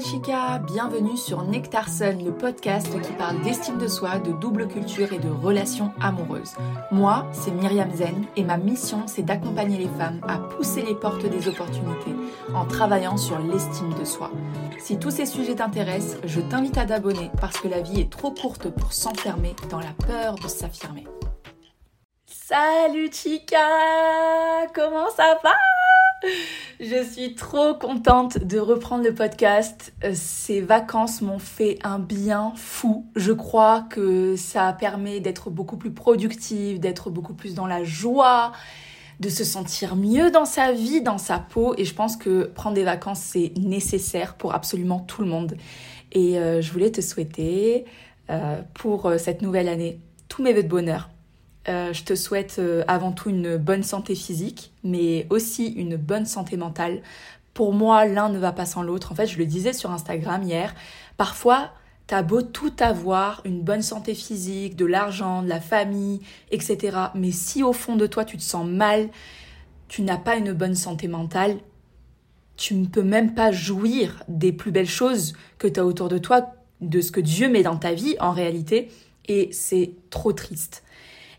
chica, bienvenue sur Nectarson, le podcast qui parle d'estime de soi, de double culture et de relations amoureuses. Moi, c'est Myriam Zen et ma mission, c'est d'accompagner les femmes à pousser les portes des opportunités en travaillant sur l'estime de soi. Si tous ces sujets t'intéressent, je t'invite à t'abonner parce que la vie est trop courte pour s'enfermer dans la peur de s'affirmer. Salut chica Comment ça va? je suis trop contente de reprendre le podcast. Euh, ces vacances m'ont fait un bien fou. Je crois que ça permet d'être beaucoup plus productive, d'être beaucoup plus dans la joie, de se sentir mieux dans sa vie, dans sa peau. Et je pense que prendre des vacances, c'est nécessaire pour absolument tout le monde. Et euh, je voulais te souhaiter euh, pour cette nouvelle année tous mes voeux de bonheur euh, je te souhaite euh, avant tout une bonne santé physique, mais aussi une bonne santé mentale. Pour moi, l'un ne va pas sans l'autre. En fait, je le disais sur Instagram hier, parfois, t'as beau tout avoir, une bonne santé physique, de l'argent, de la famille, etc. Mais si au fond de toi, tu te sens mal, tu n'as pas une bonne santé mentale, tu ne peux même pas jouir des plus belles choses que tu as autour de toi, de ce que Dieu met dans ta vie en réalité, et c'est trop triste.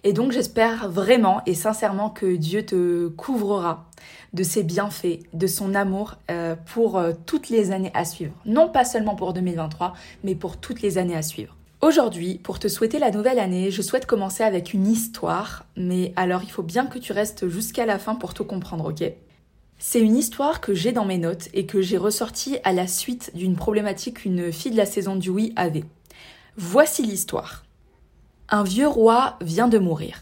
Et donc j'espère vraiment et sincèrement que Dieu te couvrera de ses bienfaits, de son amour euh, pour euh, toutes les années à suivre. Non pas seulement pour 2023, mais pour toutes les années à suivre. Aujourd'hui, pour te souhaiter la nouvelle année, je souhaite commencer avec une histoire, mais alors il faut bien que tu restes jusqu'à la fin pour tout comprendre, ok? C'est une histoire que j'ai dans mes notes et que j'ai ressortie à la suite d'une problématique qu'une fille de la saison du oui avait. Voici l'histoire. Un vieux roi vient de mourir.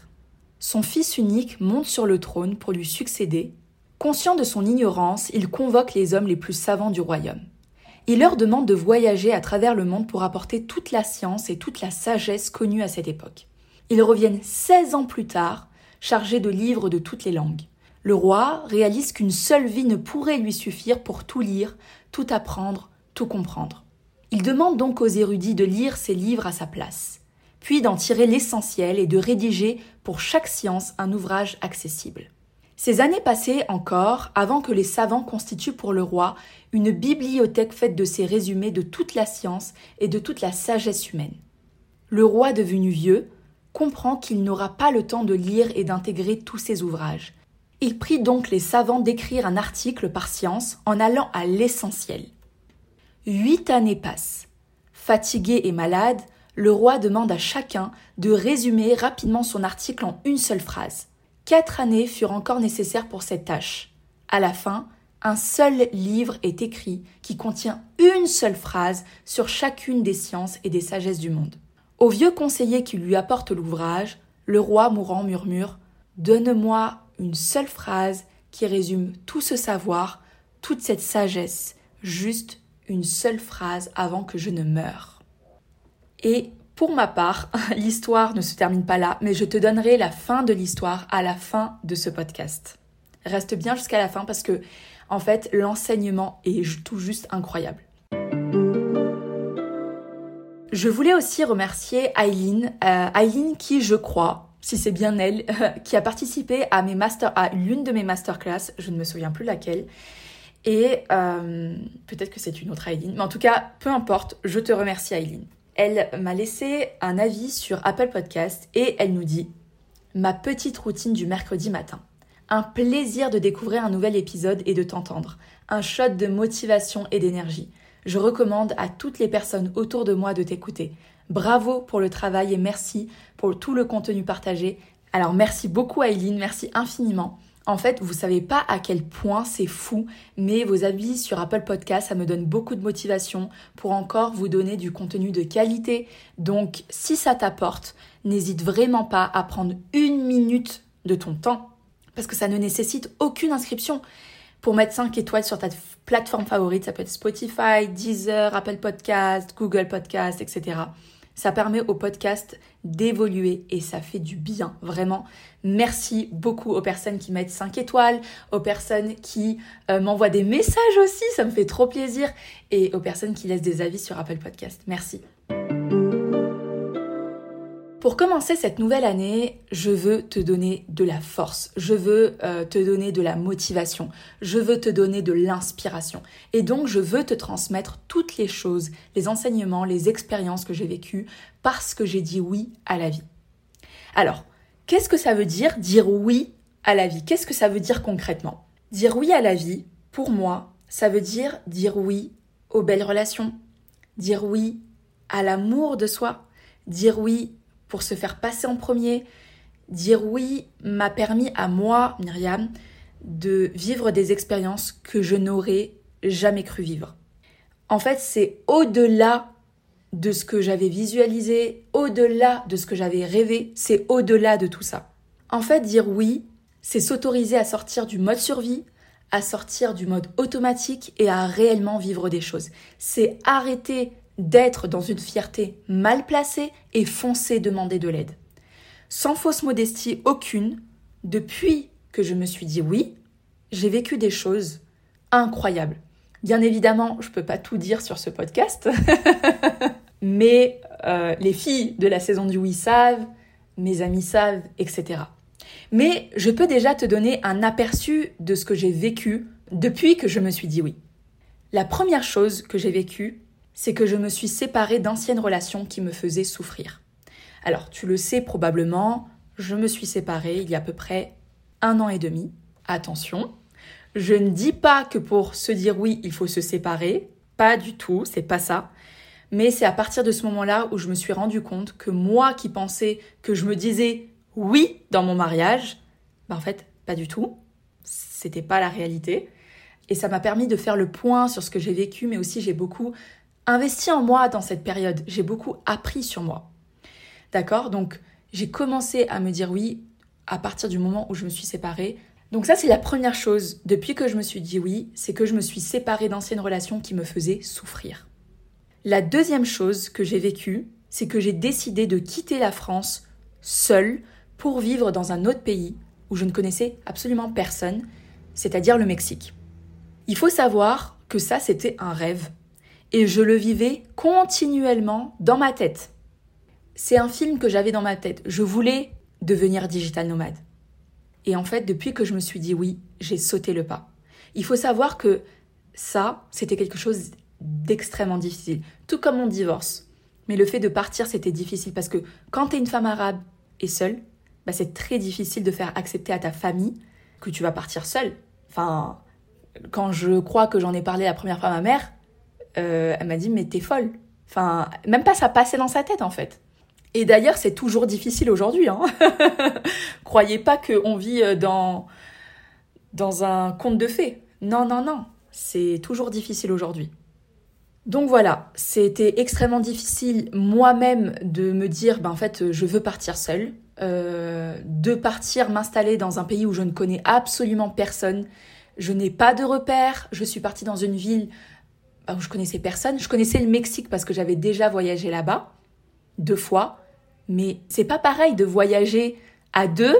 Son fils unique monte sur le trône pour lui succéder. Conscient de son ignorance, il convoque les hommes les plus savants du royaume. Il leur demande de voyager à travers le monde pour apporter toute la science et toute la sagesse connue à cette époque. Ils reviennent 16 ans plus tard, chargés de livres de toutes les langues. Le roi réalise qu'une seule vie ne pourrait lui suffire pour tout lire, tout apprendre, tout comprendre. Il demande donc aux érudits de lire ces livres à sa place puis d'en tirer l'essentiel et de rédiger pour chaque science un ouvrage accessible. Ces années passées encore avant que les savants constituent pour le roi une bibliothèque faite de ces résumés de toute la science et de toute la sagesse humaine. Le roi devenu vieux comprend qu'il n'aura pas le temps de lire et d'intégrer tous ces ouvrages. Il prie donc les savants d'écrire un article par science en allant à l'essentiel. Huit années passent. Fatigué et malade, le roi demande à chacun de résumer rapidement son article en une seule phrase. Quatre années furent encore nécessaires pour cette tâche. À la fin, un seul livre est écrit qui contient une seule phrase sur chacune des sciences et des sagesses du monde. Au vieux conseiller qui lui apporte l'ouvrage, le roi mourant murmure Donne-moi une seule phrase qui résume tout ce savoir, toute cette sagesse, juste une seule phrase avant que je ne meure. Et pour ma part, l'histoire ne se termine pas là, mais je te donnerai la fin de l'histoire à la fin de ce podcast. Reste bien jusqu'à la fin parce que, en fait, l'enseignement est tout juste incroyable. Je voulais aussi remercier Aileen, euh, Aileen qui, je crois, si c'est bien elle, qui a participé à l'une de mes masterclass, je ne me souviens plus laquelle. Et euh, peut-être que c'est une autre Aileen, mais en tout cas, peu importe, je te remercie Aileen. Elle m'a laissé un avis sur Apple Podcast et elle nous dit Ma petite routine du mercredi matin. Un plaisir de découvrir un nouvel épisode et de t'entendre. Un shot de motivation et d'énergie. Je recommande à toutes les personnes autour de moi de t'écouter. Bravo pour le travail et merci pour tout le contenu partagé. Alors merci beaucoup Aileen, merci infiniment. En fait, vous savez pas à quel point c'est fou, mais vos avis sur Apple Podcast, ça me donne beaucoup de motivation pour encore vous donner du contenu de qualité. Donc, si ça t'apporte, n'hésite vraiment pas à prendre une minute de ton temps, parce que ça ne nécessite aucune inscription. Pour mettre 5 étoiles sur ta plateforme favorite, ça peut être Spotify, Deezer, Apple Podcast, Google Podcast, etc. Ça permet au podcast d'évoluer et ça fait du bien, vraiment. Merci beaucoup aux personnes qui mettent 5 étoiles, aux personnes qui euh, m'envoient des messages aussi, ça me fait trop plaisir, et aux personnes qui laissent des avis sur Apple Podcast. Merci. Pour commencer cette nouvelle année, je veux te donner de la force, je veux euh, te donner de la motivation, je veux te donner de l'inspiration. Et donc, je veux te transmettre toutes les choses, les enseignements, les expériences que j'ai vécues parce que j'ai dit oui à la vie. Alors, qu'est-ce que ça veut dire dire oui à la vie? Qu'est-ce que ça veut dire concrètement? Dire oui à la vie, pour moi, ça veut dire dire oui aux belles relations, dire oui à l'amour de soi, dire oui pour se faire passer en premier, dire oui m'a permis à moi, Myriam, de vivre des expériences que je n'aurais jamais cru vivre. En fait, c'est au-delà de ce que j'avais visualisé, au-delà de ce que j'avais rêvé, c'est au-delà de tout ça. En fait, dire oui, c'est s'autoriser à sortir du mode survie, à sortir du mode automatique et à réellement vivre des choses. C'est arrêter d'être dans une fierté mal placée et foncer demander de l'aide. Sans fausse modestie aucune, depuis que je me suis dit oui, j'ai vécu des choses incroyables. Bien évidemment, je peux pas tout dire sur ce podcast, mais euh, les filles de la saison du oui savent, mes amis savent, etc. Mais je peux déjà te donner un aperçu de ce que j'ai vécu depuis que je me suis dit oui. La première chose que j'ai vécue, c'est que je me suis séparée d'anciennes relations qui me faisaient souffrir. Alors, tu le sais probablement, je me suis séparée il y a à peu près un an et demi. Attention, je ne dis pas que pour se dire oui, il faut se séparer, pas du tout, c'est pas ça. Mais c'est à partir de ce moment-là où je me suis rendu compte que moi qui pensais que je me disais oui dans mon mariage, bah en fait, pas du tout. C'était pas la réalité. Et ça m'a permis de faire le point sur ce que j'ai vécu, mais aussi j'ai beaucoup investi en moi dans cette période. J'ai beaucoup appris sur moi. D'accord? Donc, j'ai commencé à me dire oui à partir du moment où je me suis séparée. Donc ça, c'est la première chose depuis que je me suis dit oui, c'est que je me suis séparée d'anciennes relations qui me faisaient souffrir. La deuxième chose que j'ai vécue, c'est que j'ai décidé de quitter la France seule pour vivre dans un autre pays où je ne connaissais absolument personne, c'est-à-dire le Mexique. Il faut savoir que ça, c'était un rêve et je le vivais continuellement dans ma tête. C'est un film que j'avais dans ma tête. Je voulais devenir digital nomade. Et en fait, depuis que je me suis dit oui, j'ai sauté le pas. Il faut savoir que ça, c'était quelque chose d'extrêmement difficile, tout comme mon divorce. Mais le fait de partir, c'était difficile parce que quand tu es une femme arabe et seule, bah, c'est très difficile de faire accepter à ta famille que tu vas partir seule. Enfin, quand je crois que j'en ai parlé la première fois à ma mère, euh, elle m'a dit mais t'es folle. Enfin, même pas ça passait dans sa tête en fait. Et d'ailleurs, c'est toujours difficile aujourd'hui. Hein Croyez pas qu'on vit euh, dans, dans un conte de fées. Non, non, non. C'est toujours difficile aujourd'hui. Donc voilà, c'était extrêmement difficile moi-même de me dire, ben en fait, je veux partir seule, euh, de partir m'installer dans un pays où je ne connais absolument personne, je n'ai pas de repères, je suis partie dans une ville où je connaissais personne. Je connaissais le Mexique parce que j'avais déjà voyagé là-bas deux fois, mais c'est pas pareil de voyager à deux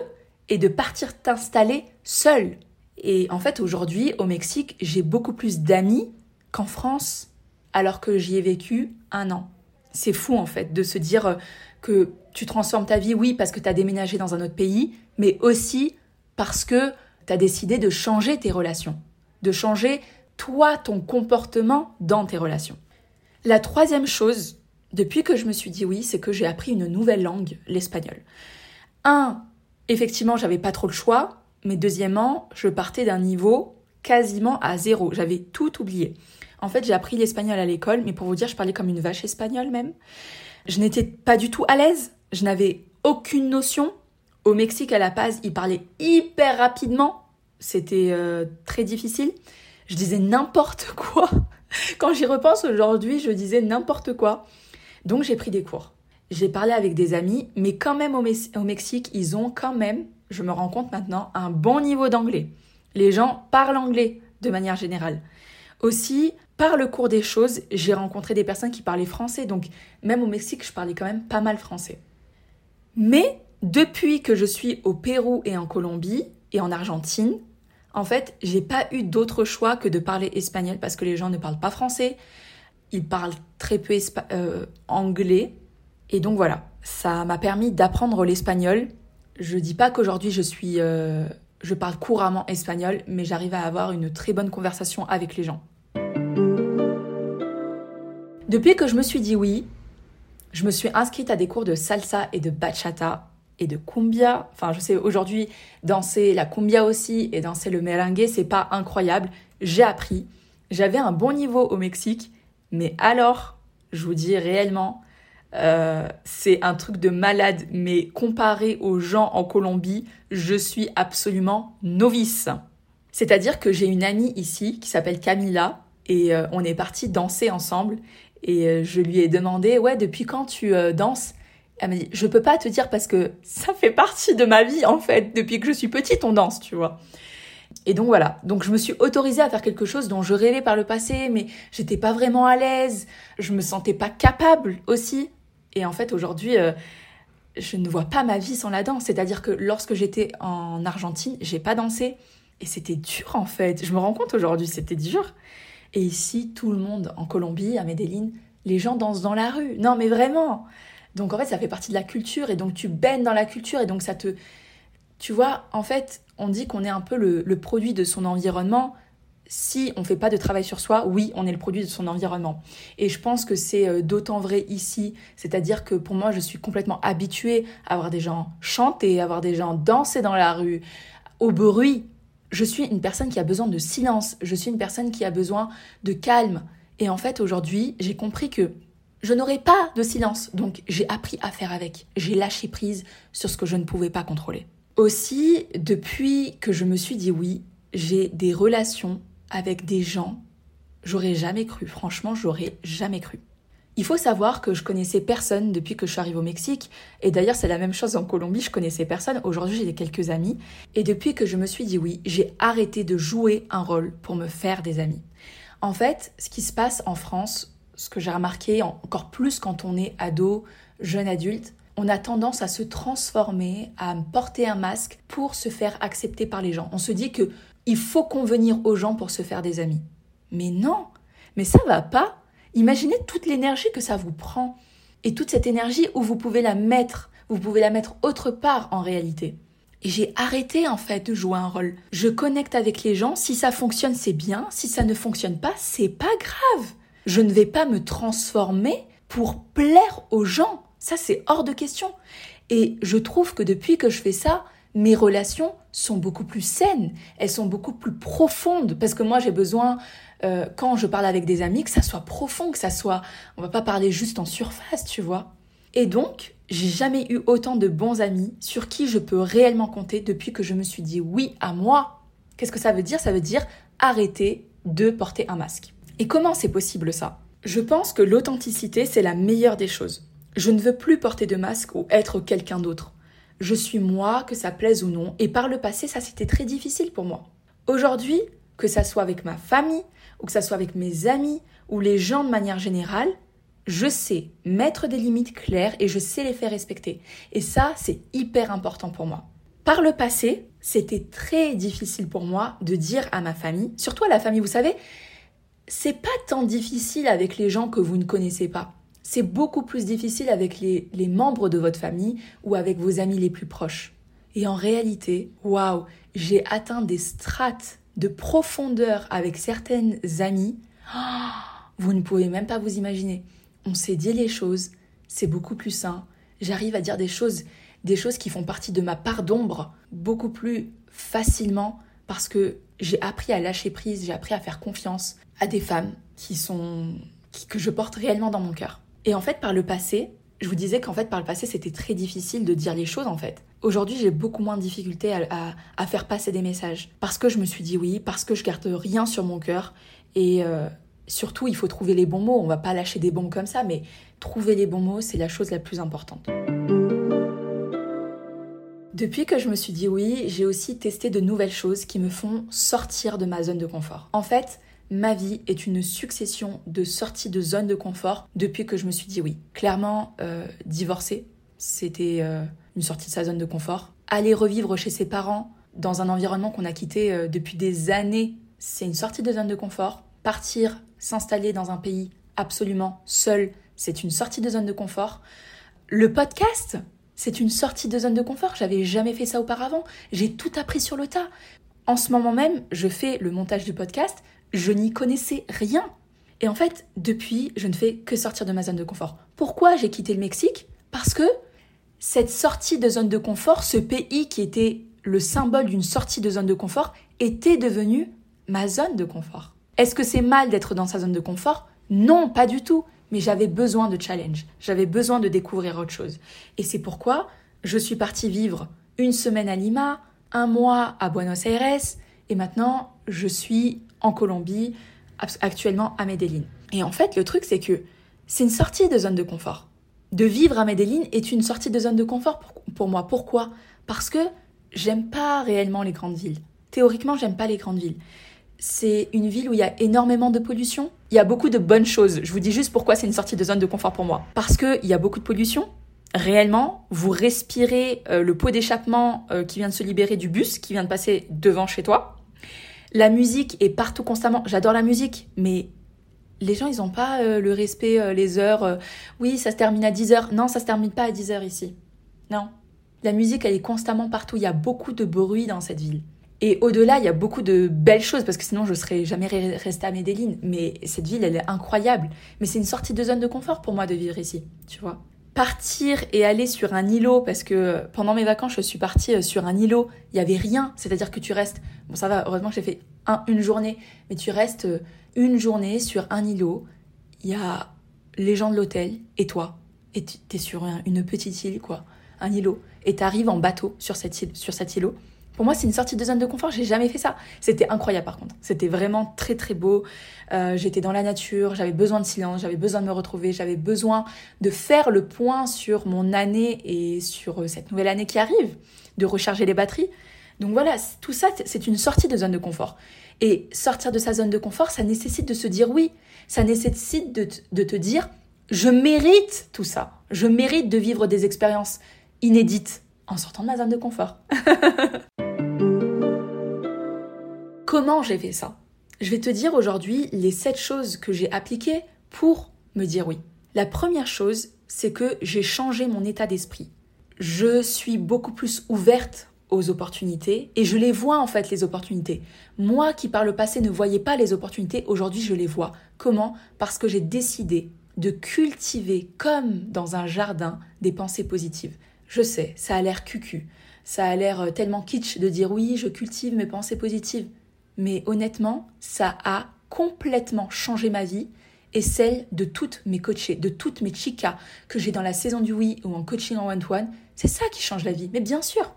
et de partir t'installer seul. Et en fait, aujourd'hui, au Mexique, j'ai beaucoup plus d'amis qu'en France, alors que j'y ai vécu un an. C'est fou, en fait, de se dire euh, que tu transformes ta vie, oui, parce que tu as déménagé dans un autre pays, mais aussi parce que tu as décidé de changer tes relations, de changer toi, ton comportement dans tes relations. La troisième chose, depuis que je me suis dit oui, c'est que j'ai appris une nouvelle langue, l'espagnol. Un, effectivement, j'avais pas trop le choix, mais deuxièmement, je partais d'un niveau quasiment à zéro. J'avais tout oublié. En fait, j'ai appris l'espagnol à l'école, mais pour vous dire, je parlais comme une vache espagnole même. Je n'étais pas du tout à l'aise. Je n'avais aucune notion. Au Mexique, à La Paz, ils parlaient hyper rapidement. C'était euh, très difficile je disais n'importe quoi. Quand j'y repense aujourd'hui, je disais n'importe quoi. Donc j'ai pris des cours. J'ai parlé avec des amis, mais quand même au, Mexique, ils ont quand même, je me rends compte maintenant, un bon niveau d'anglais. Les gens parlent anglais de manière générale. Aussi, par le cours des choses, j'ai rencontré des personnes qui parlaient français, donc même au Mexique, je parlais quand même pas mal français. Mais depuis que je suis au Pérou et en Colombie et en Argentine, en fait, j'ai pas eu d'autre choix que de parler espagnol parce que les gens ne parlent pas français, ils parlent très peu euh, anglais. Et donc voilà, ça m'a permis d'apprendre l'espagnol. Je dis pas qu'aujourd'hui je suis, euh, je parle couramment espagnol, mais j'arrive à avoir une très bonne conversation avec les gens. Depuis que je me suis dit oui, je me suis inscrite à des cours de salsa et de bachata et de cumbia. Enfin, je sais aujourd'hui danser la cumbia aussi et danser le merengue, c'est pas incroyable. J'ai appris. J'avais un bon niveau au Mexique, mais alors, je vous dis réellement, euh, c'est un truc de malade, mais comparé aux gens en Colombie, je suis absolument novice. C'est-à-dire que j'ai une amie ici qui s'appelle Camila et euh, on est parti danser ensemble et euh, je lui ai demandé ouais depuis quand tu danses? Elle m'a dit je peux pas te dire parce que ça fait partie de ma vie en fait depuis que je suis petite on danse tu vois. Et donc voilà, donc je me suis autorisée à faire quelque chose dont je rêvais par le passé, mais j'étais pas vraiment à l'aise, je me sentais pas capable aussi. Et en fait, aujourd'hui, euh, je ne vois pas ma vie sans la danse. C'est-à-dire que lorsque j'étais en Argentine, j'ai pas dansé. Et c'était dur, en fait. Je me rends compte aujourd'hui, c'était dur. Et ici, tout le monde, en Colombie, à Medellin, les gens dansent dans la rue. Non, mais vraiment. Donc, en fait, ça fait partie de la culture. Et donc, tu baignes dans la culture. Et donc, ça te. Tu vois, en fait, on dit qu'on est un peu le, le produit de son environnement si on ne fait pas de travail sur soi, oui, on est le produit de son environnement. Et je pense que c'est euh, d'autant vrai ici, c'est-à-dire que pour moi, je suis complètement habituée à avoir des gens chanter, à avoir des gens danser dans la rue, au bruit. Je suis une personne qui a besoin de silence, je suis une personne qui a besoin de calme. Et en fait, aujourd'hui, j'ai compris que je n'aurais pas de silence, donc j'ai appris à faire avec. J'ai lâché prise sur ce que je ne pouvais pas contrôler. Aussi, depuis que je me suis dit oui, j'ai des relations avec des gens, j'aurais jamais cru. Franchement, j'aurais jamais cru. Il faut savoir que je connaissais personne depuis que je suis arrivée au Mexique. Et d'ailleurs, c'est la même chose en Colombie, je connaissais personne. Aujourd'hui, j'ai quelques amis. Et depuis que je me suis dit oui, j'ai arrêté de jouer un rôle pour me faire des amis. En fait, ce qui se passe en France, ce que j'ai remarqué encore plus quand on est ado, jeune adulte, on a tendance à se transformer, à porter un masque pour se faire accepter par les gens. On se dit que il faut convenir aux gens pour se faire des amis. Mais non, mais ça va pas. Imaginez toute l'énergie que ça vous prend. Et toute cette énergie où vous pouvez la mettre, vous pouvez la mettre autre part en réalité. Et j'ai arrêté en fait de jouer un rôle. Je connecte avec les gens, si ça fonctionne c'est bien, si ça ne fonctionne pas c'est pas grave. Je ne vais pas me transformer pour plaire aux gens. Ça c'est hors de question. Et je trouve que depuis que je fais ça, mes relations sont beaucoup plus saines, elles sont beaucoup plus profondes, parce que moi j'ai besoin, euh, quand je parle avec des amis, que ça soit profond, que ça soit... On va pas parler juste en surface, tu vois. Et donc, j'ai jamais eu autant de bons amis sur qui je peux réellement compter depuis que je me suis dit oui à moi. Qu'est-ce que ça veut dire? Ça veut dire arrêter de porter un masque. Et comment c'est possible ça? Je pense que l'authenticité, c'est la meilleure des choses. Je ne veux plus porter de masque ou être quelqu'un d'autre je suis moi, que ça plaise ou non. Et par le passé, ça c'était très difficile pour moi. Aujourd'hui, que ça soit avec ma famille, ou que ça soit avec mes amis, ou les gens de manière générale, je sais mettre des limites claires et je sais les faire respecter. Et ça, c'est hyper important pour moi. Par le passé, c'était très difficile pour moi de dire à ma famille, surtout à la famille, vous savez, c'est pas tant difficile avec les gens que vous ne connaissez pas c'est beaucoup plus difficile avec les, membres de votre famille ou avec vos amis les plus proches. Et en réalité, waouh, j'ai atteint des strates de profondeur avec certaines amies. vous ne pouvez même pas vous imaginer. On s'est dit les choses, c'est beaucoup plus sain. J'arrive à dire des choses, des choses qui font partie de ma part d'ombre beaucoup plus facilement parce que j'ai appris à lâcher prise, j'ai appris à faire confiance à des femmes qui sont que je porte réellement dans mon cœur. Et en fait, par le passé, je vous disais qu'en fait, par le passé, c'était très difficile de dire les choses, en fait. Aujourd'hui, j'ai beaucoup moins de difficultés à, faire passer des messages. Parce que je me suis dit oui, parce que je garde rien sur mon cœur. Et euh, surtout, il faut trouver les bons mots. On va pas lâcher des bombes comme ça, mais trouver les bons mots, c'est la chose la plus importante. Depuis que je me suis dit oui, j'ai aussi testé de nouvelles choses qui me font sortir de ma zone de confort. En fait, ma vie est une succession de sorties de zone de confort depuis que je me suis dit oui. Clairement, euh, divorcer, c'était euh, une sortie de sa zone de confort. Aller revivre chez ses parents dans un environnement qu'on a quitté euh, depuis des années, c'est une sortie de zone de confort. Partir, s'installer dans un pays absolument seul, c'est une sortie de zone de confort. le podcast, c'est une sortie de zone de confort. J'avais jamais fait ça auparavant. J'ai tout appris sur le tas. En ce moment même, je fais le montage du podcast. Je n'y connaissais rien. Et en fait, depuis, je ne fais que sortir de ma zone de confort. Pourquoi j'ai quitté le Mexique? Parce que cette sortie de zone de confort, ce pays qui était le symbole d'une sortie de zone de confort, était devenu ma zone de confort. Est-ce que c'est mal d'être dans sa zone de confort? Non, pas du tout. Mais j'avais besoin de challenge. J'avais besoin de découvrir autre chose. Et c'est pourquoi je suis partie vivre une semaine à Lima, un mois à Buenos Aires, et maintenant je suis en Colombie, actuellement à Medellin. Et en fait, le truc, c'est que c'est une sortie de zone de confort. De vivre à Medellin est une sortie de zone de confort pour, pour moi. Pourquoi? Parce que j'aime pas réellement les grandes villes. Théoriquement, j'aime pas les grandes villes. C'est une ville où il y a énormément de pollution. Il y a beaucoup de bonnes choses. Je vous dis juste pourquoi c'est une sortie de zone de confort pour moi. Parce qu'il y a beaucoup de pollution. Réellement, vous respirez euh, le pot d'échappement euh, qui vient de se libérer du bus, qui vient de passer devant chez toi. La musique est partout constamment. J'adore la musique, mais les gens, ils n'ont pas euh, le respect, les heures. oui, ça se termine à 10h. Non, ça se termine pas à 10h ici. Non. La musique, elle est constamment partout. Il y a beaucoup de bruit dans cette ville. Et au-delà, il y a beaucoup de belles choses, parce que sinon je serais jamais restée à Medellin. Mais cette ville, elle est incroyable. Mais c'est une sortie de zone de confort pour moi de vivre ici, tu vois. Partir et aller sur un îlot, parce que pendant mes vacances, je suis partie euh, sur un îlot, il y avait rien. C'est-à-dire que tu restes, bon ça va, heureusement que j'ai fait une journée, mais tu restes euh, une journée sur un îlot. Il y a les gens de l'hôtel et toi. Et tu es sur une petite île, quoi. Un îlot. Et tu arrives en bateau sur, cette île, sur cet îlot pour moi, c'est une sortie de zone de confort. J'ai jamais fait ça. C'était incroyable par contre. C'était vraiment très très beau. Euh, j'étais dans la nature. J'avais besoin de silence. J'avais besoin de me retrouver. J'avais besoin de faire le point sur mon année et sur euh, cette nouvelle année qui arrive, de recharger les batteries. Donc voilà, tout ça, c'est une sortie de zone de confort. Et sortir de sa zone de confort, ça nécessite de se dire oui. Ça nécessite de, de te dire, je mérite tout ça. Je mérite de vivre des expériences inédites en sortant de ma zone de confort. Comment j'ai fait ça? Je vais te dire aujourd'hui les 7 choses que j'ai appliquées pour me dire oui. La première chose, c'est que j'ai changé mon état d'esprit. Je suis beaucoup plus ouverte aux opportunités et je les vois en fait les opportunités. Moi qui par le passé ne voyais pas les opportunités, aujourd'hui je les vois. Comment? Parce que j'ai décidé de cultiver comme dans un jardin des pensées positives. Je sais, ça a l'air cucu, ça a l'air tellement kitsch de dire oui, je cultive mes pensées positives mais honnêtement, ça a complètement changé ma vie et celle de toutes mes coachées, de toutes mes chicas que j'ai dans la saison du oui ou en coaching en one-to-one. C'est ça qui change la vie, mais bien sûr.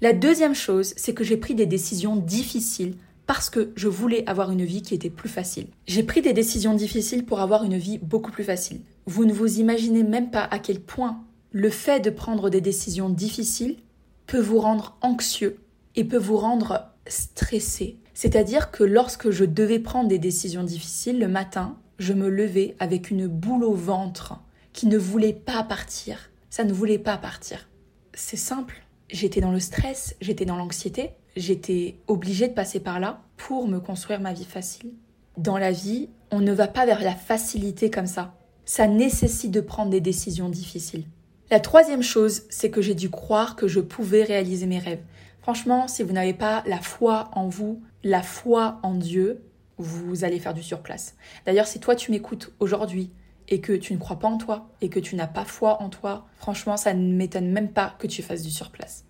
La deuxième chose, c'est que j'ai pris des décisions difficiles parce que je voulais avoir une vie qui était plus facile. J'ai pris des décisions difficiles pour avoir une vie beaucoup plus facile. Vous ne vous imaginez même pas à quel point le fait de prendre des décisions difficiles peut vous rendre anxieux et peut vous rendre stressé c'est-à-dire que lorsque je devais prendre des décisions difficiles le matin, je me levais avec une boule au ventre qui ne voulait pas partir. Ça ne voulait pas partir. C'est simple. J'étais dans le stress, j'étais dans l'anxiété, j'étais obligée de passer par là pour me construire ma vie facile. Dans la vie, on ne va pas vers la facilité comme ça. Ça nécessite de prendre des décisions difficiles. La troisième chose, c'est que j'ai dû croire que je pouvais réaliser mes rêves. Franchement, si vous n'avez pas la foi en vous, la foi en Dieu, vous allez faire du surplace. D'ailleurs, si toi tu m'écoutes aujourd'hui et que tu ne crois pas en toi et que tu n'as pas foi en toi, franchement, ça ne m'étonne même pas que tu fasses du surplace.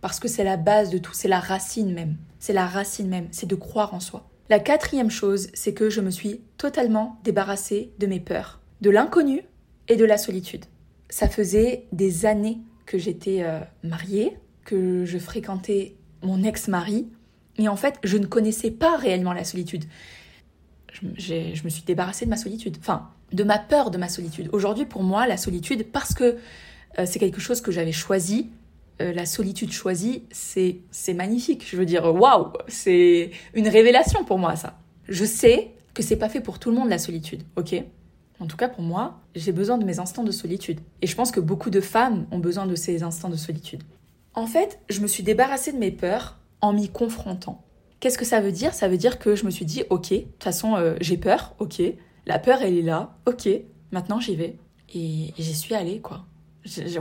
Parce que c'est la base de tout, c'est la racine même. C'est la racine même, c'est de croire en soi. La quatrième chose, c'est que je me suis totalement débarrassée de mes peurs, de l'inconnu et de la solitude. Ça faisait des années que j'étais euh, mariée, que je fréquentais mon ex-mari, et en fait, je ne connaissais pas réellement la solitude. Je, me suis débarrassée de ma solitude, enfin, de ma peur de ma solitude. Aujourd'hui, pour moi, la solitude, parce que euh, c'est quelque chose que j'avais choisi, euh, la solitude choisie, c'est magnifique. Je veux dire, waouh, c'est une révélation pour moi, ça. Je sais que c'est pas fait pour tout le monde la solitude, ok? En tout cas, pour moi, j'ai besoin de mes instants de solitude. Et je pense que beaucoup de femmes ont besoin de ces instants de solitude. En fait, je me suis débarrassée de mes peurs en m'y confrontant. Qu'est-ce que ça veut dire? Ça veut dire que je me suis dit, ok, de toute façon, euh, j'ai peur, ok, la peur, elle est là, ok, maintenant j'y vais. Et j'y suis allée, quoi.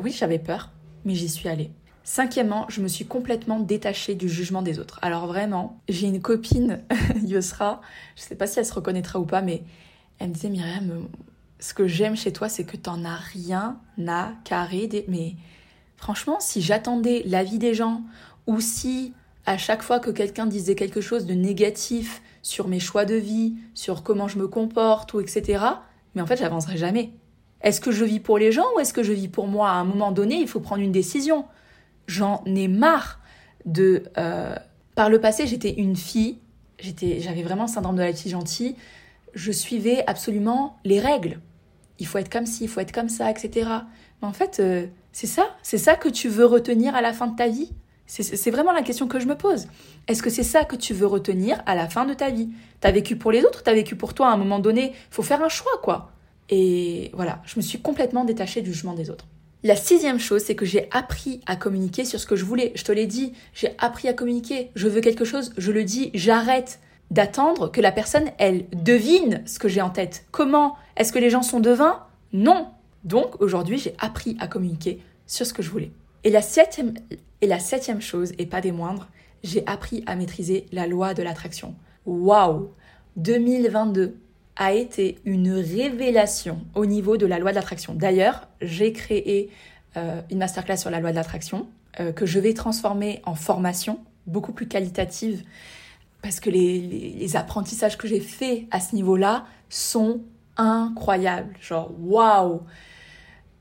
oui, j'avais peur, mais j'y suis allée. Cinquièmement, je me suis complètement détachée du jugement des autres. Alors vraiment, j'ai une copine, Yosra, je sais pas si elle se reconnaîtra ou pas, mais elle me disait Myriam, ce que j'aime chez toi, c'est que t'en as rien à carrer. Mais franchement, si j'attendais l'avis des gens, ou si à chaque fois que quelqu'un disait quelque chose de négatif sur mes choix de vie, sur comment je me comporte, ou etc., mais en fait, j'avancerai jamais. Est-ce que je vis pour les gens ou est-ce que je vis pour moi? À un moment donné, il faut prendre une décision. J'en ai marre de... Euh, par le passé, j'étais une fille, j'avais vraiment le syndrome de la fille gentille, je suivais absolument les règles. Il faut être comme ci, il faut être comme ça, etc. Mais en fait, euh, c'est ça, c'est ça que tu veux retenir à la fin de ta vie? C'est vraiment la question que je me pose. Est-ce que c'est ça que tu veux retenir à la fin de ta vie? T'as vécu pour les autres, t'as vécu pour toi à un moment donné? Faut faire un choix, quoi. Et voilà, je me suis complètement détachée du jugement des autres. La sixième chose, c'est que j'ai appris à communiquer sur ce que je voulais. Je te l'ai dit, j'ai appris à communiquer. Je veux quelque chose, je le dis, j'arrête d'attendre que la personne, elle devine ce que j'ai en tête. Comment? Est-ce que les gens sont devins? Non. Donc aujourd'hui, j'ai appris à communiquer sur ce que je voulais. Et la septième, et la septième chose, et pas des moindres, j'ai appris à maîtriser la loi de l'attraction. Waouh 2022 a été une révélation au niveau de la loi de l'attraction. D'ailleurs, j'ai créé euh, une masterclass sur la loi de l'attraction euh, que je vais transformer en formation beaucoup plus qualitative parce que les, les apprentissages que j'ai faits à ce niveau-là sont incroyables. Genre, waouh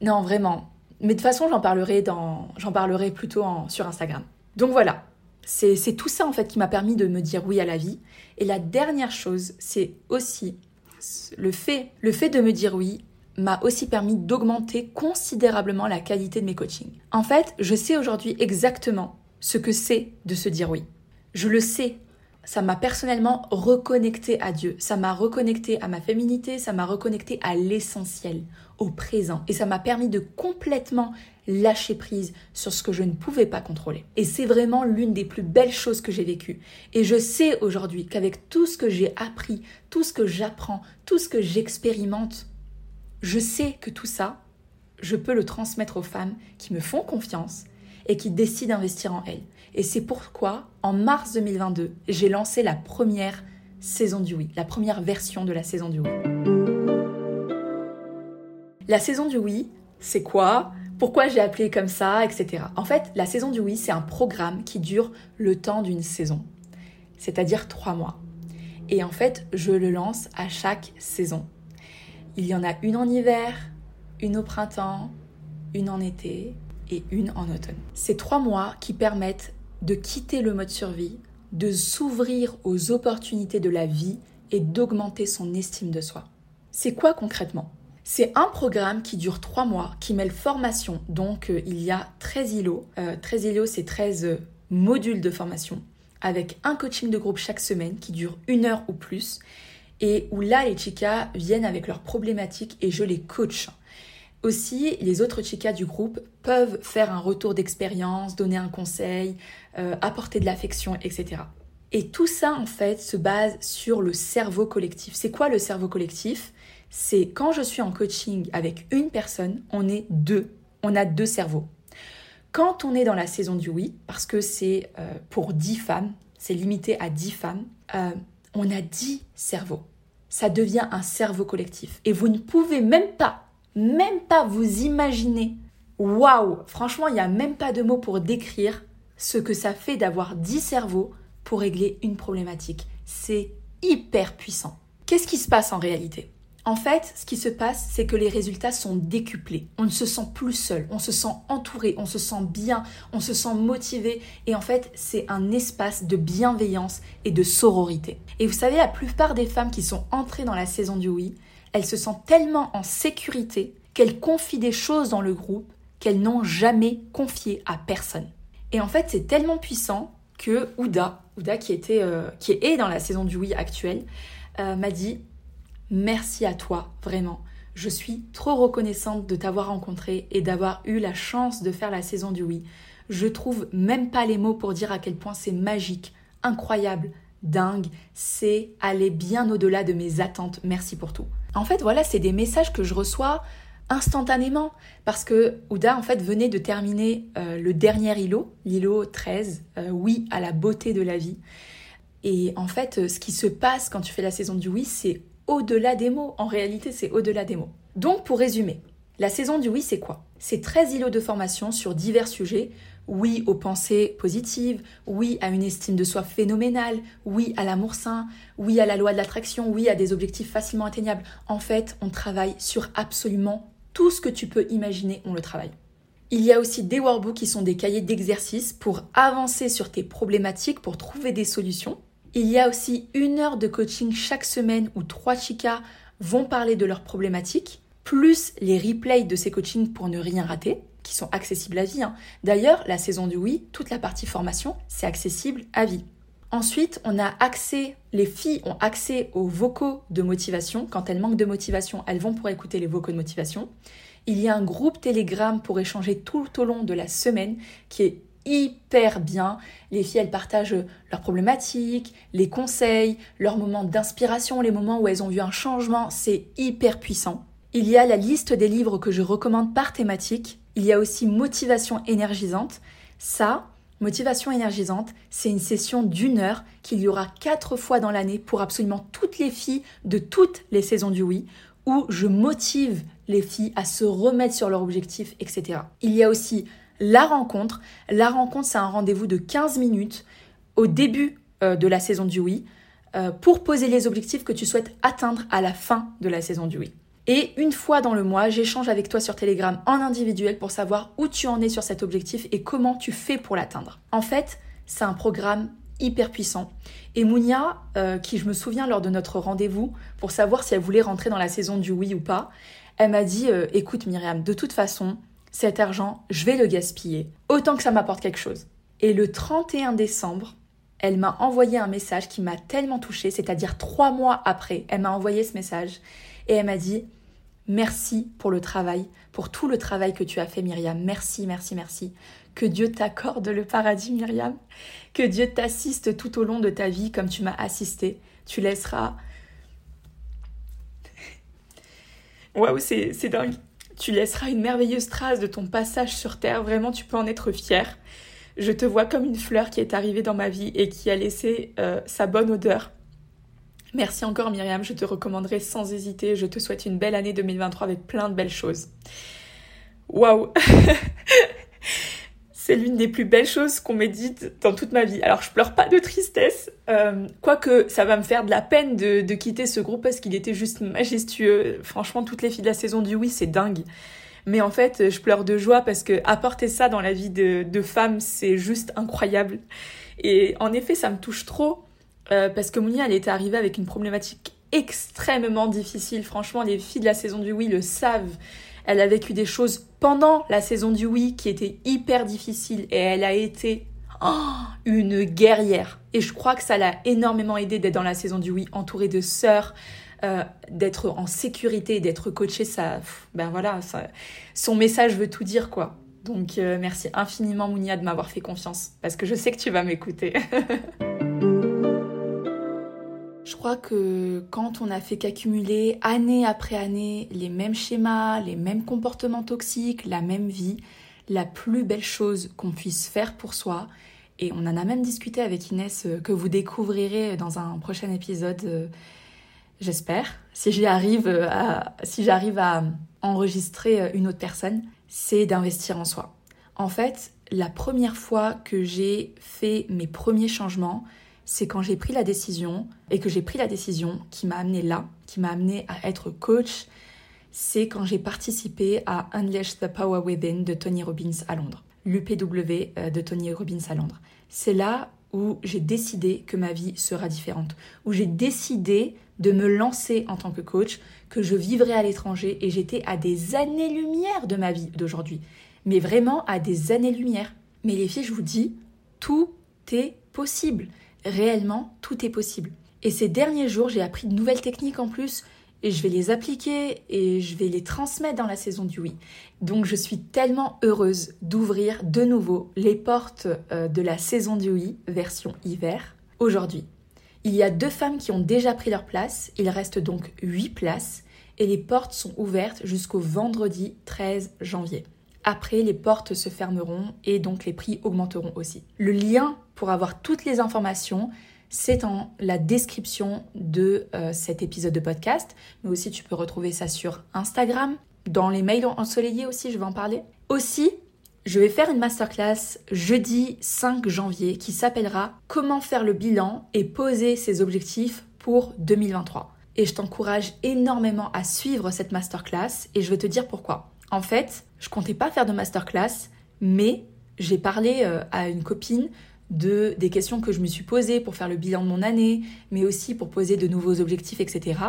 Non, vraiment. Mais de toute façon, j'en parlerai, dans, parlerai plutôt en, sur Instagram. Donc voilà, c'est, c'est tout ça en fait qui m'a permis de me dire oui à la vie. Et la dernière chose, c'est aussi le fait, le fait de me dire oui m'a aussi permis d'augmenter considérablement la qualité de mes coachings. En fait, je sais aujourd'hui exactement ce que c'est de se dire oui. Je le sais. Ça m'a personnellement reconnecté à Dieu, ça m'a reconnecté à ma féminité, ça m'a reconnecté à l'essentiel, au présent. Et ça m'a permis de complètement lâcher prise sur ce que je ne pouvais pas contrôler. Et c'est vraiment l'une des plus belles choses que j'ai vécues. Et je sais aujourd'hui qu'avec tout ce que j'ai appris, tout ce que j'apprends, tout ce que j'expérimente, je sais que tout ça, je peux le transmettre aux femmes qui me font confiance et qui décident d'investir en elles. Et c'est pourquoi, en mars 2022, j'ai lancé la première saison du oui, la première version de la saison du oui. La saison du oui, c'est quoi? Pourquoi j'ai appelé comme ça, etc. En fait, la saison du oui, c'est un programme qui dure le temps d'une saison, c'est-à-dire trois mois. Et en fait, je le lance à chaque saison. Il y en a une en hiver, une au printemps, une en été et une en automne. C'est trois mois qui permettent de quitter le mode survie, de s'ouvrir aux opportunités de la vie et d'augmenter son estime de soi. C'est quoi concrètement? C'est un programme qui dure trois mois, qui mêle formation, donc euh, il y a 13 îlots. 13 îlots, c'est 13 euh, modules de formation, avec un coaching de groupe chaque semaine qui dure une heure ou plus, et où là, les chicas viennent avec leurs problématiques et je les coach. Aussi, les autres chicas du groupe peuvent faire un retour d'expérience, donner un conseil, euh, apporter de l'affection, etc. Et tout ça, en fait, se base sur le cerveau collectif. C'est quoi le cerveau collectif? C'est quand je suis en coaching avec une personne, on est deux. On a deux cerveaux. Quand on est dans la saison du oui, parce que c'est euh, pour dix femmes, c'est limité à dix femmes, euh, on a dix cerveaux. Ça devient un cerveau collectif. Et vous ne pouvez même pas même pas vous imaginer. Waouh Franchement, il n'y a même pas de mots pour décrire ce que ça fait d'avoir 10 cerveaux pour régler une problématique. C'est hyper puissant. Qu'est-ce qui se passe en réalité? En fait, ce qui se passe, c'est que les résultats sont décuplés. On ne se sent plus seul, on se sent entouré, on se sent bien, on se sent motivé. Et en fait, c'est un espace de bienveillance et de sororité. Et vous savez, la plupart des femmes qui sont entrées dans la saison du oui, elles se sentent tellement en sécurité qu'elles confient des choses dans le groupe qu'elles n'ont jamais confiées à personne. Et en fait, c'est tellement puissant que Ouda, Ouda qui, euh, est dans la saison du oui actuelle, euh, m'a dit Merci à toi, vraiment. Je suis trop reconnaissante de t'avoir rencontré et d'avoir eu la chance de faire la saison du oui. Je trouve même pas les mots pour dire à quel point c'est magique, incroyable, dingue. C'est aller bien au-delà de mes attentes. Merci pour tout. En fait, voilà, c'est des messages que je reçois instantanément parce que Ouda en fait venait de terminer euh, le dernier îlot, l'îlot 13, euh, oui à la beauté de la vie. Et en fait, ce qui se passe quand tu fais la saison du oui, c'est au-delà des mots. En réalité, c'est au-delà des mots. Donc pour résumer, la saison du oui, c'est quoi? C'est 13 îlots de formation sur divers sujets. Oui aux pensées positives, oui à une estime de soi phénoménale, oui à l'amour sain, oui à la loi de l'attraction, oui à des objectifs facilement atteignables. En fait, on travaille sur absolument tout ce que tu peux imaginer, on le travaille. Il y a aussi des workbooks qui sont des cahiers d'exercice pour avancer sur tes problématiques, pour trouver des solutions. Il y a aussi une heure de coaching chaque semaine où trois chicas vont parler de leurs problématiques, plus les replays de ces coachings pour ne rien rater, qui sont accessibles à vie. Hein. D'ailleurs, la saison du oui, toute la partie formation, c'est accessible à vie. Ensuite, on a accès, les filles ont accès aux vocaux de motivation. Quand elles manquent de motivation, elles vont pour écouter les vocaux de motivation. Il y a un groupe Telegram pour échanger tout au long de la semaine qui est hyper bien. Les filles, elles partagent leurs problématiques, les conseils, leurs moments d'inspiration, les moments où elles ont vu un changement. C'est hyper puissant. Il y a la liste des livres que je recommande par thématique. Il y a aussi Motivation énergisante. Ça, Motivation énergisante, c'est une session d'une heure qu'il y aura quatre fois dans l'année pour absolument toutes les filles de toutes les saisons du oui, où je motive les filles à se remettre sur leur objectif, etc. Il y a aussi la rencontre. La rencontre, c'est un rendez-vous de 15 minutes au début euh, de la saison du oui euh, pour poser les objectifs que tu souhaites atteindre à la fin de la saison du oui. Et une fois dans le mois, j'échange avec toi sur Telegram en individuel pour savoir où tu en es sur cet objectif et comment tu fais pour l'atteindre. En fait, c'est un programme hyper puissant. Et Mounia, euh, qui je me souviens lors de notre rendez-vous pour savoir si elle voulait rentrer dans la saison du oui ou pas, elle m'a dit euh, écoute Myriam, de toute façon, cet argent, je vais le gaspiller, autant que ça m'apporte quelque chose. Et le 31 décembre, elle m'a envoyé un message qui m'a tellement touchée, c'est-à-dire trois mois après, elle m'a envoyé ce message et elle m'a dit Merci pour le travail, pour tout le travail que tu as fait, Myriam. Merci, merci, merci. Que Dieu t'accorde le paradis, Myriam. Que Dieu t'assiste tout au long de ta vie comme tu m'as assisté. Tu laisseras. Waouh, c'est dingue. Tu laisseras une merveilleuse trace de ton passage sur Terre. Vraiment, tu peux en être fier. Je te vois comme une fleur qui est arrivée dans ma vie et qui a laissé euh, sa bonne odeur Merci encore Myriam, je te recommanderai sans hésiter. Je te souhaite une belle année 2023 avec plein de belles choses. Waouh C'est l'une des plus belles choses qu'on m'ait dites dans toute ma vie. Alors je pleure pas de tristesse, euh, quoique ça va me faire de la peine de, quitter ce groupe parce qu'il était juste majestueux. Franchement, toutes les filles de la saison du oui, c'est dingue. Mais en fait, je pleure de joie parce que apporter ça dans la vie de, de femmes, c'est juste incroyable. Et en effet, ça me touche trop euh, parce que Mounia, elle était arrivée avec une problématique extrêmement difficile. Franchement, les filles de la saison du oui le savent. Elle a vécu des choses pendant la saison du oui qui étaient hyper difficiles et elle a été oh, une guerrière. Et je crois que ça l'a énormément aidé d'être dans la saison du oui, entourée de sœurs, euh, d'être en sécurité, d'être coachée. Ça, ben voilà, son message veut tout dire quoi. Donc euh, merci infiniment Mounia de m'avoir fait confiance parce que je sais que tu vas m'écouter. Je crois que quand on a fait qu'accumuler année après année les mêmes schémas, les mêmes comportements toxiques, la même vie, la plus belle chose qu'on puisse faire pour soi, et on en a même discuté avec Inès euh, que vous découvrirez dans un prochain épisode, euh, j'espère, si j'arrive euh, à, si j'arrive à enregistrer une autre personne, c'est d'investir en soi. En fait, la première fois que j'ai fait mes premiers changements, c'est quand j'ai pris la décision et que j'ai pris la décision qui m'a amené là, qui m'a amené à être coach, c'est quand j'ai participé à Unleash the Power Within de Tony Robbins à Londres, l'UPW euh, de Tony Robbins à Londres. C'est là où j'ai décidé que ma vie sera différente, où j'ai décidé de me lancer en tant que coach, que je vivrais à l'étranger et j'étais à des années-lumière de ma vie d'aujourd'hui. Mais vraiment à des années-lumière. Mais les filles, je vous dis, tout est possible réellement, tout est possible. Et ces derniers jours, j'ai appris de nouvelles techniques en plus, et je vais les appliquer et je vais les transmettre dans la saison du oui. Donc je suis tellement heureuse d'ouvrir de nouveau les portes euh, de la saison du oui, version hiver, aujourd'hui. Il y a deux femmes qui ont déjà pris leur place, il reste donc huit places, et les portes sont ouvertes jusqu'au vendredi 13 janvier. Après, les portes se fermeront et donc les prix augmenteront aussi. Le lien pour avoir toutes les informations, c'est en la description de euh, cet épisode de podcast. Mais aussi, tu peux retrouver ça sur Instagram. Dans les mails ensoleillés aussi, je vais en parler. Aussi, je vais faire une masterclass jeudi 5 janvier qui s'appellera Comment faire le bilan et poser ses objectifs pour 2023. Et je t'encourage énormément à suivre cette masterclass et je vais te dire pourquoi. En fait, je comptais pas faire de masterclass, mais j'ai parlé euh, à une copine de des questions que je me suis posées pour faire le bilan de mon année, mais aussi pour poser de nouveaux objectifs, etc.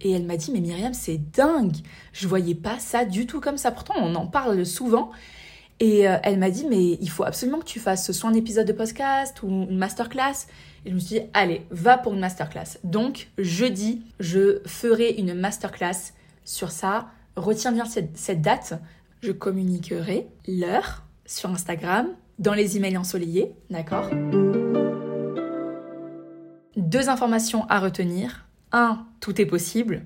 Et elle m'a dit mais Myriam c'est dingue, je voyais pas ça du tout comme ça. Pourtant on en parle souvent. Et euh, elle m'a dit mais il faut absolument que tu fasses soit un épisode de podcast ou une masterclass. Et je me suis dit allez va pour une masterclass. Donc jeudi je ferai une masterclass sur ça. Retiens bien cette date je communiquerai l'heure sur Instagram, dans les emails ensoleillés, d'accord Deux informations à retenir. Un, tout est possible.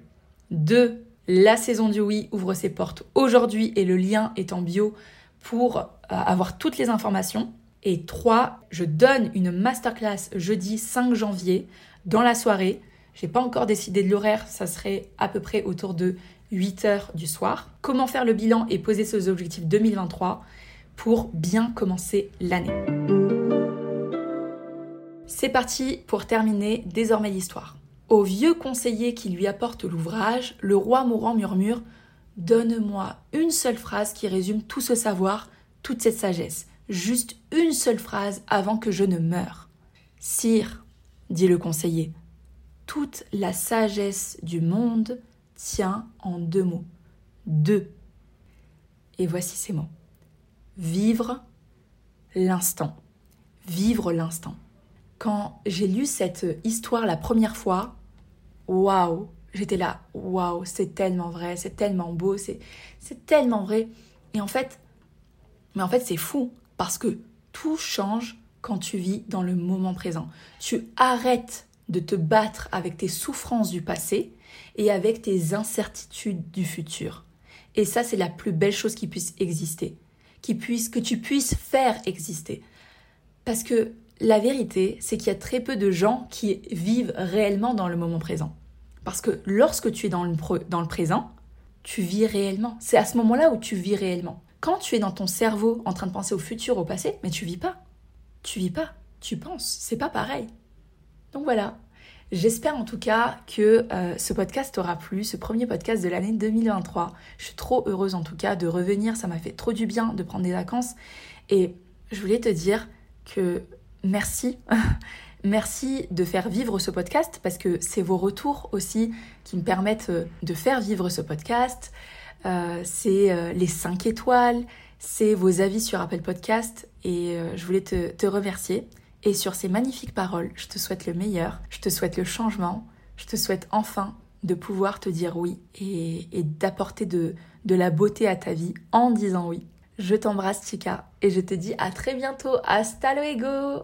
Deux, la saison du oui ouvre ses portes aujourd'hui et le lien est en bio pour euh, avoir toutes les informations. Et trois, je donne une masterclass jeudi 5 janvier dans la soirée. J'ai pas encore décidé de l'horaire, ça serait à peu près autour de 8 heures du soir. Comment faire le bilan et poser ses objectifs 2023 pour bien commencer l'année. C'est parti pour terminer désormais l'histoire. Au vieux conseiller qui lui apporte l'ouvrage, le roi mourant murmure Donne-moi une seule phrase qui résume tout ce savoir, toute cette sagesse. Juste une seule phrase avant que je ne meure. Sire, dit le conseiller, toute la sagesse du monde tient en deux mots. Deux. Et voici ces mots. Vivre l'instant. Vivre l'instant. Quand j'ai lu cette histoire la première fois, waouh, j'étais là, waouh, c'est tellement vrai, c'est tellement beau, c'est, c'est tellement vrai. Et en fait, mais en fait, c'est fou parce que tout change quand tu vis dans le moment présent. Tu arrêtes de te battre avec tes souffrances du passé et avec tes incertitudes du futur. Et ça, c'est la plus belle chose qui puisse exister, que tu puisses faire exister. Parce que la vérité, c'est qu'il y a très peu de gens qui vivent réellement dans le moment présent. Parce que lorsque tu es dans le, dans le présent, tu vis réellement. C'est à ce moment-là où tu vis réellement. Quand tu es dans ton cerveau en train de penser au futur, au passé, mais tu vis pas. Tu vis pas. Tu penses. C'est pas pareil. Donc voilà, J'espère en tout cas que euh, ce podcast t'aura plu, ce premier podcast de l'année 2023. Je suis trop heureuse en tout cas de revenir, ça m'a fait trop du bien de prendre des vacances. Et je voulais te dire que merci. Merci de faire vivre ce podcast parce que c'est vos retours aussi qui me permettent euh, de faire vivre ce podcast. Euh, c'est les 5 étoiles, c'est vos avis sur Apple Podcast et je voulais te, te remercier. Et sur ces magnifiques paroles, je te souhaite le meilleur, je te souhaite le changement, je te souhaite enfin de pouvoir te dire oui et, d'apporter de, de la beauté à ta vie en disant oui. Je t'embrasse Chica et je te dis à très bientôt. Hasta luego